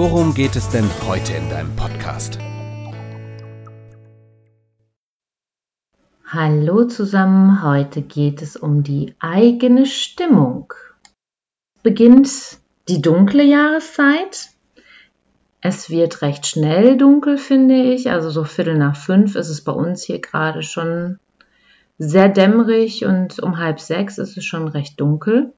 worum geht es denn heute in deinem Podcast? Hallo zusammen, heute geht es um die eigene Stimmung. Beginnt die dunkle Jahreszeit. Es wird recht schnell dunkel, finde ich. Also so Viertel nach fünf ist es bei uns hier gerade schon sehr dämmerig und um halb sechs ist es schon recht dunkel.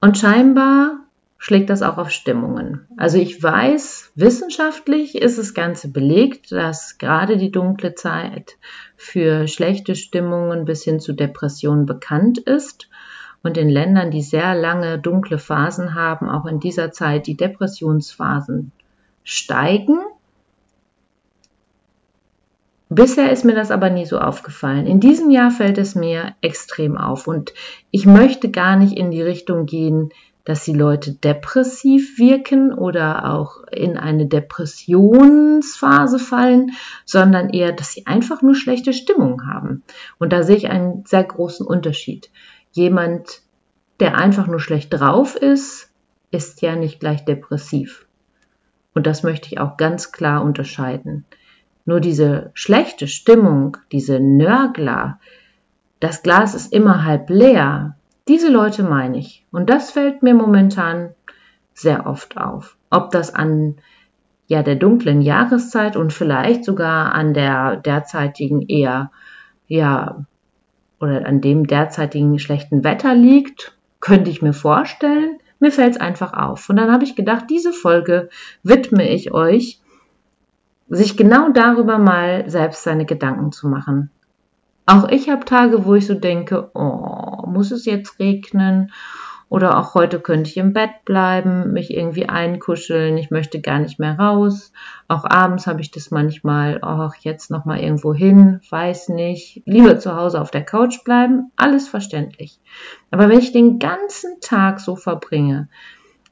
Und scheinbar schlägt das auch auf Stimmungen. Also ich weiß, wissenschaftlich ist das Ganze belegt, dass gerade die dunkle Zeit für schlechte Stimmungen bis hin zu Depressionen bekannt ist und in Ländern, die sehr lange dunkle Phasen haben, auch in dieser Zeit die Depressionsphasen steigen. Bisher ist mir das aber nie so aufgefallen. In diesem Jahr fällt es mir extrem auf und ich möchte gar nicht in die Richtung gehen, dass die Leute depressiv wirken oder auch in eine Depressionsphase fallen, sondern eher, dass sie einfach nur schlechte Stimmung haben. Und da sehe ich einen sehr großen Unterschied. Jemand, der einfach nur schlecht drauf ist, ist ja nicht gleich depressiv. Und das möchte ich auch ganz klar unterscheiden. Nur diese schlechte Stimmung, diese Nörgler, das Glas ist immer halb leer, diese Leute meine ich. Und das fällt mir momentan sehr oft auf. Ob das an ja, der dunklen Jahreszeit und vielleicht sogar an der derzeitigen eher, ja, oder an dem derzeitigen schlechten Wetter liegt, könnte ich mir vorstellen. Mir fällt es einfach auf. Und dann habe ich gedacht, diese Folge widme ich euch, sich genau darüber mal selbst seine Gedanken zu machen. Auch ich habe Tage, wo ich so denke, oh, muss es jetzt regnen? Oder auch heute könnte ich im Bett bleiben, mich irgendwie einkuscheln, ich möchte gar nicht mehr raus. Auch abends habe ich das manchmal, ach, jetzt nochmal irgendwo hin, weiß nicht, lieber zu Hause auf der Couch bleiben, alles verständlich. Aber wenn ich den ganzen Tag so verbringe,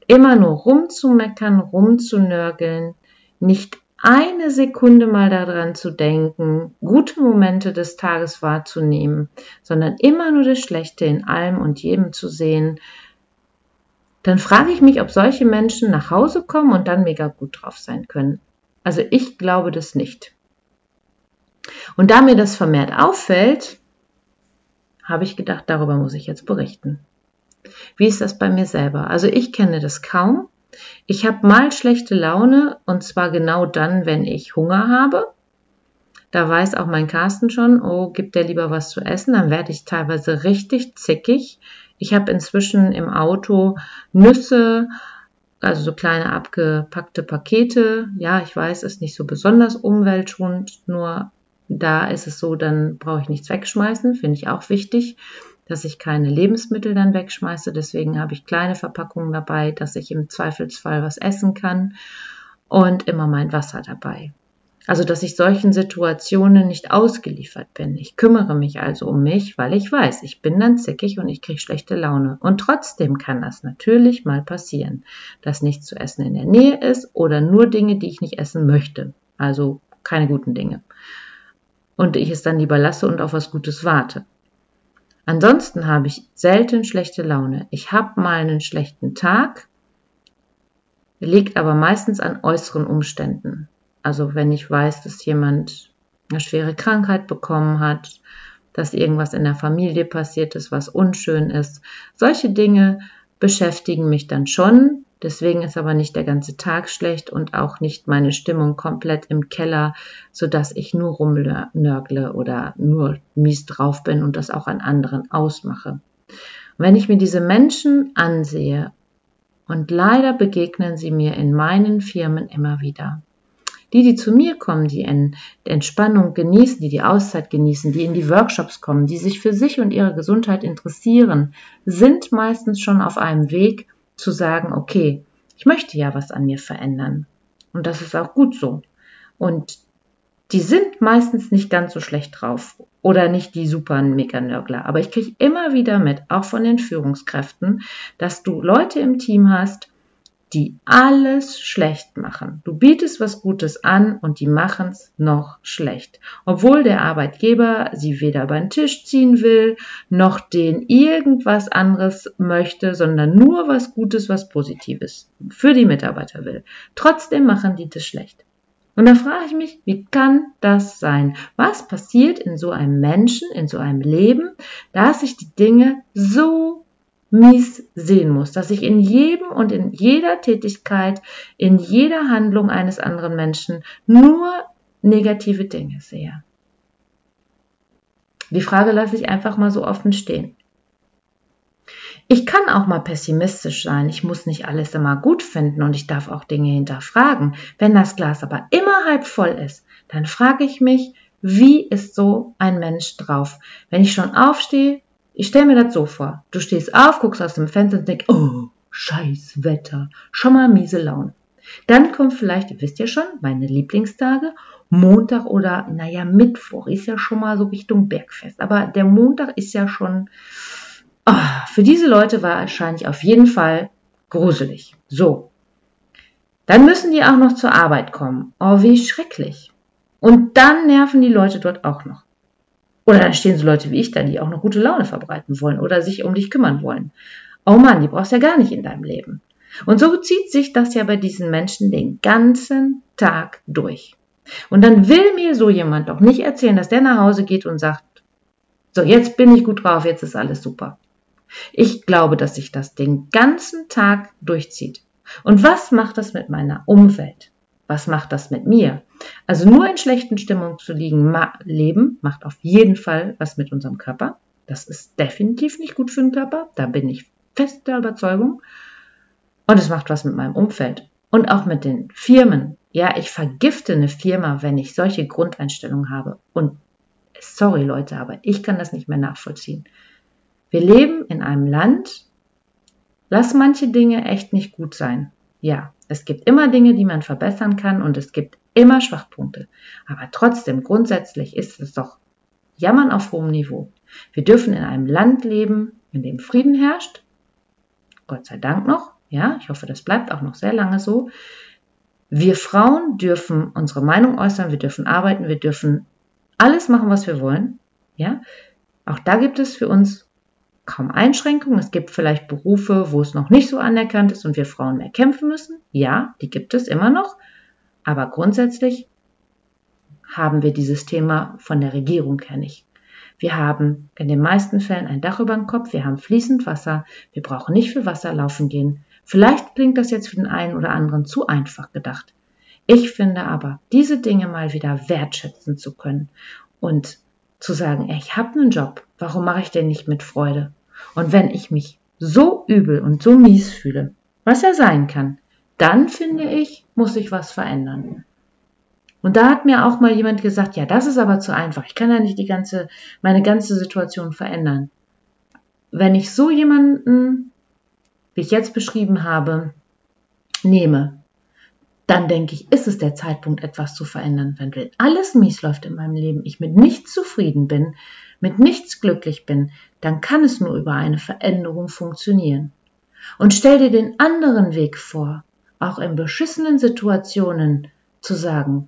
immer nur rumzumeckern, rumzunörgeln, nicht eine Sekunde mal daran zu denken, gute Momente des Tages wahrzunehmen, sondern immer nur das Schlechte in allem und jedem zu sehen, dann frage ich mich, ob solche Menschen nach Hause kommen und dann mega gut drauf sein können. Also ich glaube das nicht. Und da mir das vermehrt auffällt, habe ich gedacht, darüber muss ich jetzt berichten. Wie ist das bei mir selber? Also ich kenne das kaum, ich habe mal schlechte Laune und zwar genau dann, wenn ich Hunger habe. Da weiß auch mein Carsten schon, oh, gibt der lieber was zu essen, dann werde ich teilweise richtig zickig. Ich habe inzwischen im Auto Nüsse, also so kleine abgepackte Pakete. Ja, ich weiß, ist nicht so besonders umweltschonend, nur da ist es so, dann brauche ich nichts wegschmeißen, finde ich auch wichtig dass ich keine Lebensmittel dann wegschmeiße. Deswegen habe ich kleine Verpackungen dabei, dass ich im Zweifelsfall was essen kann und immer mein Wasser dabei. Also, dass ich solchen Situationen nicht ausgeliefert bin. Ich kümmere mich also um mich, weil ich weiß, ich bin dann zickig und ich kriege schlechte Laune. Und trotzdem kann das natürlich mal passieren, dass nichts zu essen in der Nähe ist oder nur Dinge, die ich nicht essen möchte. Also keine guten Dinge. Und ich es dann lieber lasse und auf was Gutes warte. Ansonsten habe ich selten schlechte Laune. Ich habe mal einen schlechten Tag, liegt aber meistens an äußeren Umständen. Also wenn ich weiß, dass jemand eine schwere Krankheit bekommen hat, dass irgendwas in der Familie passiert ist, was unschön ist. Solche Dinge beschäftigen mich dann schon, Deswegen ist aber nicht der ganze Tag schlecht und auch nicht meine Stimmung komplett im Keller, sodass ich nur rumnörgle oder nur mies drauf bin und das auch an anderen ausmache. Und wenn ich mir diese Menschen ansehe, und leider begegnen sie mir in meinen Firmen immer wieder. Die, die zu mir kommen, die Entspannung genießen, die die Auszeit genießen, die in die Workshops kommen, die sich für sich und ihre Gesundheit interessieren, sind meistens schon auf einem Weg, zu sagen, okay, Ich möchte ja was an mir verändern. Und das ist auch gut so. Und die sind meistens nicht ganz so schlecht drauf oder nicht die super Mega-Nörgler. Aber ich kriege immer wieder mit, auch von den Führungskräften, dass du Leute im Team hast, die alles schlecht machen. Du bietest was Gutes an und die machen es noch schlecht. Obwohl der Arbeitgeber sie weder über den Tisch ziehen will, noch den irgendwas anderes möchte, sondern nur was Gutes, was Positives für die Mitarbeiter will. Trotzdem machen die das schlecht. Und da frage ich mich, wie kann das sein? Was passiert in so einem Menschen, in so einem Leben, dass sich die Dinge so mies sehen muss, dass ich in jedem und in jeder Tätigkeit, in jeder Handlung eines anderen Menschen nur negative Dinge sehe. Die Frage lasse ich einfach mal so offen stehen. Ich kann auch mal pessimistisch sein. Ich muss nicht alles immer gut finden und ich darf auch Dinge hinterfragen. Wenn das Glas aber immer halb voll ist, dann frage ich mich, wie ist so ein Mensch drauf? Wenn ich schon aufstehe, ich stelle mir das so vor. Du stehst auf, guckst aus dem Fenster und denkst, oh, scheiß Wetter, schon mal miese Laune. Dann kommt vielleicht, ihr wisst ja schon, meine Lieblingstage, Montag oder, naja, Mittwoch ist ja schon mal so Richtung Bergfest. Aber der Montag ist ja schon, Oh, für diese Leute war wahrscheinlich auf jeden Fall gruselig. So. Dann müssen die auch noch zur Arbeit kommen. Oh, wie schrecklich. Und dann nerven die Leute dort auch noch. Oder dann stehen so Leute wie ich da, die auch noch gute Laune verbreiten wollen oder sich um dich kümmern wollen. Oh Mann, die brauchst du ja gar nicht in deinem Leben. Und so zieht sich das ja bei diesen Menschen den ganzen Tag durch. Und dann will mir so jemand doch nicht erzählen, dass der nach Hause geht und sagt, so, jetzt bin ich gut drauf, jetzt ist alles super. Ich glaube, dass sich das den ganzen Tag durchzieht. Und was macht das mit meiner Umwelt? Was macht das mit mir? Also nur in schlechten Stimmung zu liegen, ma leben, macht auf jeden Fall was mit unserem Körper. Das ist definitiv nicht gut für den Körper. Da bin ich fest der Überzeugung. Und es macht was mit meinem Umfeld. Und auch mit den Firmen. Ja, ich vergifte eine Firma, wenn ich solche Grundeinstellungen habe. Und sorry Leute, aber ich kann das nicht mehr nachvollziehen. Wir leben in einem Land, lass manche Dinge echt nicht gut sein. Ja, es gibt immer Dinge, die man verbessern kann und es gibt immer Schwachpunkte. Aber trotzdem, grundsätzlich ist es doch Jammern auf hohem Niveau. Wir dürfen in einem Land leben, in dem Frieden herrscht. Gott sei Dank noch. Ja, ich hoffe, das bleibt auch noch sehr lange so. Wir Frauen dürfen unsere Meinung äußern, wir dürfen arbeiten, wir dürfen alles machen, was wir wollen. Ja, auch da gibt es für uns kaum Einschränkungen. Es gibt vielleicht Berufe, wo es noch nicht so anerkannt ist und wir Frauen mehr kämpfen müssen. Ja, die gibt es immer noch. Aber grundsätzlich haben wir dieses Thema von der Regierung her nicht. Wir haben in den meisten Fällen ein Dach über dem Kopf, wir haben fließend Wasser, wir brauchen nicht für Wasser laufen gehen. Vielleicht klingt das jetzt für den einen oder anderen zu einfach gedacht. Ich finde aber, diese Dinge mal wieder wertschätzen zu können und zu sagen, ich habe einen Job, warum mache ich den nicht mit Freude? Und wenn ich mich so übel und so mies fühle, was ja sein kann, dann finde ich, muss ich was verändern. Und da hat mir auch mal jemand gesagt, ja, das ist aber zu einfach. Ich kann ja nicht die ganze, meine ganze Situation verändern. Wenn ich so jemanden, wie ich jetzt beschrieben habe, nehme, dann denke ich, ist es der Zeitpunkt, etwas zu verändern. Wenn alles mies läuft in meinem Leben, ich mit nichts zufrieden bin, mit nichts glücklich bin, dann kann es nur über eine Veränderung funktionieren. Und stell dir den anderen Weg vor, auch in beschissenen Situationen zu sagen,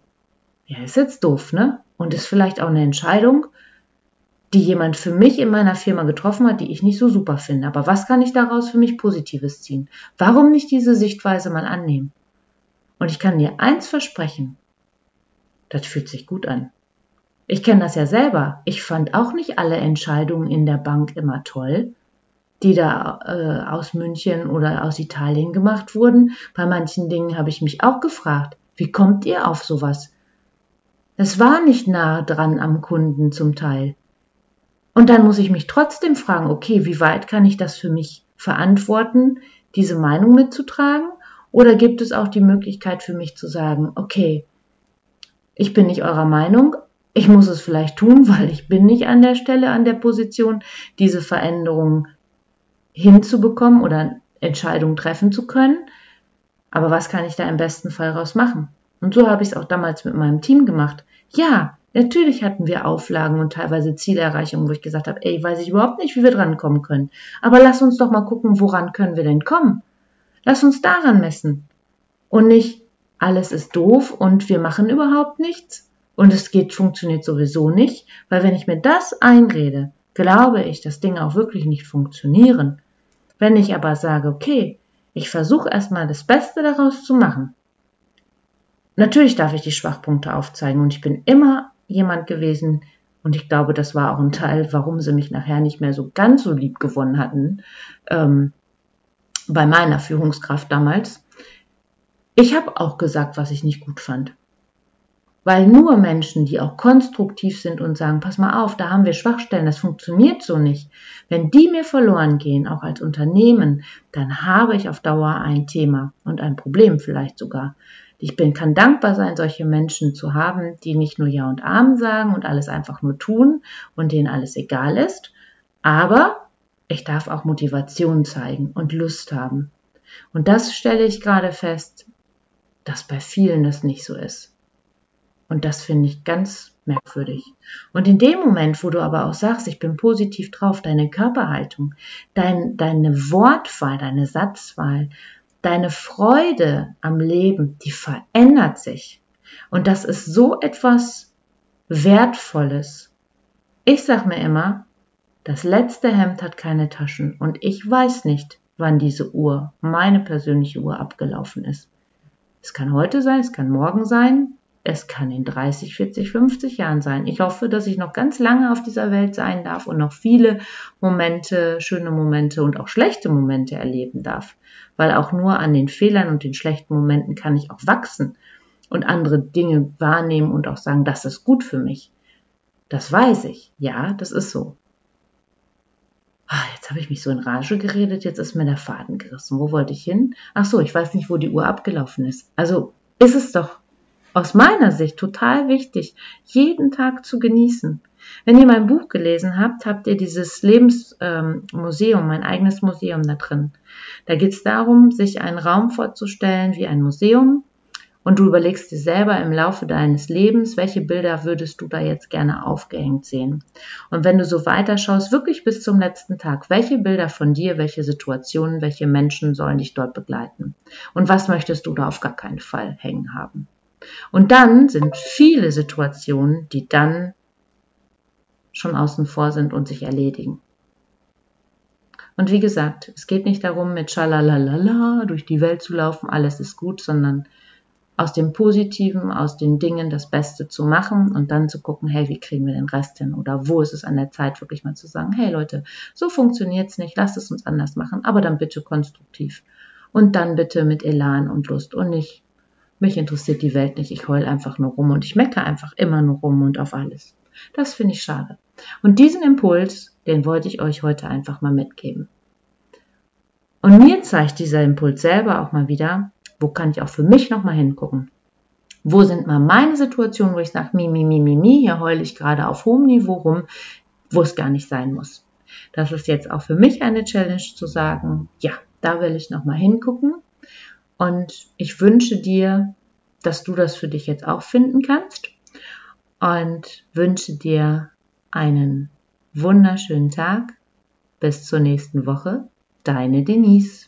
ja, ist jetzt doof, ne? Und ist vielleicht auch eine Entscheidung, die jemand für mich in meiner Firma getroffen hat, die ich nicht so super finde. Aber was kann ich daraus für mich Positives ziehen? Warum nicht diese Sichtweise mal annehmen? Und ich kann dir eins versprechen, das fühlt sich gut an. Ich kenne das ja selber. Ich fand auch nicht alle Entscheidungen in der Bank immer toll, die da äh, aus München oder aus Italien gemacht wurden. Bei manchen Dingen habe ich mich auch gefragt, wie kommt ihr auf sowas? Es war nicht nah dran am Kunden zum Teil. Und dann muss ich mich trotzdem fragen, okay, wie weit kann ich das für mich verantworten, diese Meinung mitzutragen? Oder gibt es auch die Möglichkeit für mich zu sagen, okay, ich bin nicht eurer Meinung, ich muss es vielleicht tun, weil ich bin nicht an der Stelle, an der Position, diese Veränderung hinzubekommen oder Entscheidungen treffen zu können. Aber was kann ich da im besten Fall raus machen? Und so habe ich es auch damals mit meinem Team gemacht. Ja, natürlich hatten wir Auflagen und teilweise Zielerreichungen, wo ich gesagt habe, ey, weiß ich überhaupt nicht, wie wir drankommen können. Aber lass uns doch mal gucken, woran können wir denn kommen? Lass uns daran messen. Und nicht, alles ist doof und wir machen überhaupt nichts und es geht, funktioniert sowieso nicht, weil wenn ich mir das einrede, glaube ich, dass Dinge auch wirklich nicht funktionieren. Wenn ich aber sage, okay, ich versuche erstmal das Beste daraus zu machen. Natürlich darf ich die Schwachpunkte aufzeigen und ich bin immer jemand gewesen, und ich glaube, das war auch ein Teil, warum sie mich nachher nicht mehr so ganz so lieb gewonnen hatten, ähm, bei meiner Führungskraft damals. Ich habe auch gesagt, was ich nicht gut fand. Weil nur Menschen, die auch konstruktiv sind und sagen, pass mal auf, da haben wir Schwachstellen, das funktioniert so nicht. Wenn die mir verloren gehen, auch als Unternehmen, dann habe ich auf Dauer ein Thema und ein Problem vielleicht sogar. Ich bin, kann dankbar sein, solche Menschen zu haben, die nicht nur Ja und Amen sagen und alles einfach nur tun und denen alles egal ist, aber ich darf auch Motivation zeigen und Lust haben. Und das stelle ich gerade fest, dass bei vielen das nicht so ist. Und das finde ich ganz merkwürdig. Und in dem Moment, wo du aber auch sagst, ich bin positiv drauf, deine Körperhaltung, dein, deine Wortwahl, deine Satzwahl, deine Freude am Leben, die verändert sich. Und das ist so etwas Wertvolles. Ich sag mir immer, das letzte Hemd hat keine Taschen und ich weiß nicht, wann diese Uhr, meine persönliche Uhr, abgelaufen ist. Es kann heute sein, es kann morgen sein, es kann in 30, 40, 50 Jahren sein. Ich hoffe, dass ich noch ganz lange auf dieser Welt sein darf und noch viele Momente, schöne Momente und auch schlechte Momente erleben darf. Weil auch nur an den Fehlern und den schlechten Momenten kann ich auch wachsen und andere Dinge wahrnehmen und auch sagen, das ist gut für mich. Das weiß ich. Ja, das ist so. Ah, jetzt habe ich mich so in Rage geredet, jetzt ist mir der Faden gerissen. Wo wollte ich hin? Ach so, ich weiß nicht, wo die Uhr abgelaufen ist. Also ist es doch aus meiner Sicht total wichtig, jeden Tag zu genießen. Wenn ihr mein Buch gelesen habt, habt ihr dieses Lebensmuseum, ähm, mein eigenes Museum da drin. Da geht es darum, sich einen Raum vorzustellen wie ein Museum, und du überlegst dir selber im Laufe deines Lebens, welche Bilder würdest du da jetzt gerne aufgehängt sehen. Und wenn du so weiterschaust, wirklich bis zum letzten Tag, welche Bilder von dir, welche Situationen, welche Menschen sollen dich dort begleiten? Und was möchtest du da auf gar keinen Fall hängen haben? Und dann sind viele Situationen, die dann schon außen vor sind und sich erledigen. Und wie gesagt, es geht nicht darum, mit Schalalalala durch die Welt zu laufen, alles ist gut, sondern aus dem Positiven, aus den Dingen das Beste zu machen und dann zu gucken, hey, wie kriegen wir den Rest hin? Oder wo ist es an der Zeit, wirklich mal zu sagen, hey Leute, so funktioniert's nicht, lasst es uns anders machen, aber dann bitte konstruktiv. Und dann bitte mit Elan und Lust und nicht, mich interessiert die Welt nicht, ich heul einfach nur rum und ich mecke einfach immer nur rum und auf alles. Das finde ich schade. Und diesen Impuls, den wollte ich euch heute einfach mal mitgeben. Und mir zeigt dieser Impuls selber auch mal wieder, wo kann ich auch für mich nochmal hingucken? Wo sind mal meine Situationen, wo ich sage, mi, mi, mi, mi, mi, hier heule ich gerade auf hohem Niveau rum, wo es gar nicht sein muss. Das ist jetzt auch für mich eine Challenge zu sagen, ja, da will ich nochmal hingucken. Und ich wünsche dir, dass du das für dich jetzt auch finden kannst. Und wünsche dir einen wunderschönen Tag. Bis zur nächsten Woche. Deine Denise.